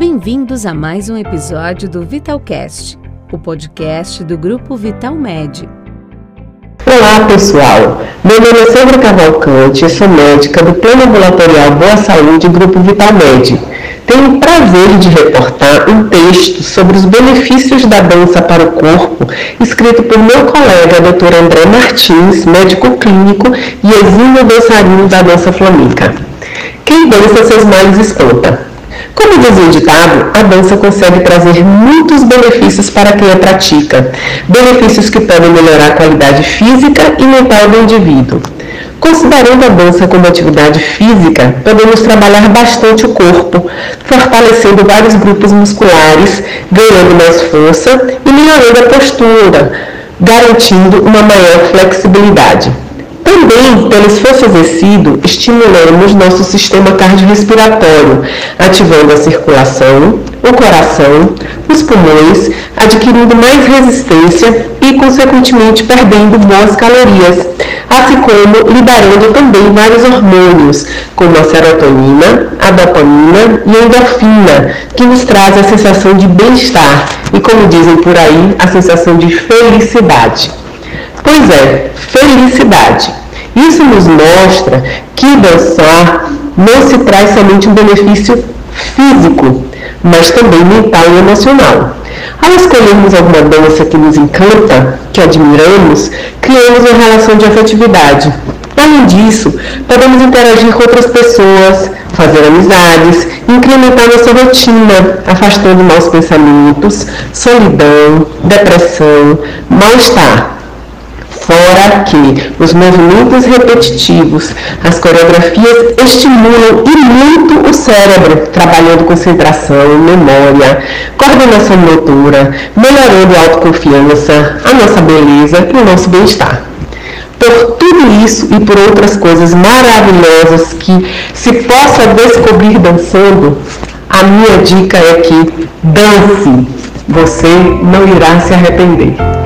Bem-vindos a mais um episódio do Vitalcast, o podcast do grupo Vital Med. Olá pessoal, meu nome é Sandra Cavalcante, sou médica do Plano Ambulatorial Boa Saúde Grupo Vital Med. Tenho o prazer de reportar um texto sobre os benefícios da dança para o corpo, escrito por meu colega Dr. André Martins, médico clínico e exímio dançarino da dança flamenca. Quem dança seus males espanta. Como diz o ditado, a dança consegue trazer muitos benefícios para quem a pratica, benefícios que podem melhorar a qualidade física e mental do indivíduo. Considerando a dança como atividade física, podemos trabalhar bastante o corpo, fortalecendo vários grupos musculares, ganhando mais força e melhorando a postura, garantindo uma maior flexibilidade. Também, pelo esforço exercido, estimulamos nosso sistema cardiorrespiratório, ativando a circulação, o coração, os pulmões, adquirindo mais resistência e, consequentemente, perdendo boas calorias, assim como liberando também vários hormônios, como a serotonina, a dopamina e a endorfina, que nos traz a sensação de bem-estar e, como dizem por aí, a sensação de felicidade. Pois é, felicidade. Isso nos mostra que dançar não se traz somente um benefício físico, mas também mental e emocional. Ao escolhermos alguma dança que nos encanta, que admiramos, criamos uma relação de afetividade. Além disso, podemos interagir com outras pessoas, fazer amizades, incrementar nossa rotina, afastando maus pensamentos, solidão, depressão, mal-estar Fora que os movimentos repetitivos, as coreografias estimulam e muito o cérebro, trabalhando concentração, memória, coordenação motora, melhorando a autoconfiança, a nossa beleza e o nosso bem-estar. Por tudo isso e por outras coisas maravilhosas que se possa descobrir dançando, a minha dica é que dance, você não irá se arrepender.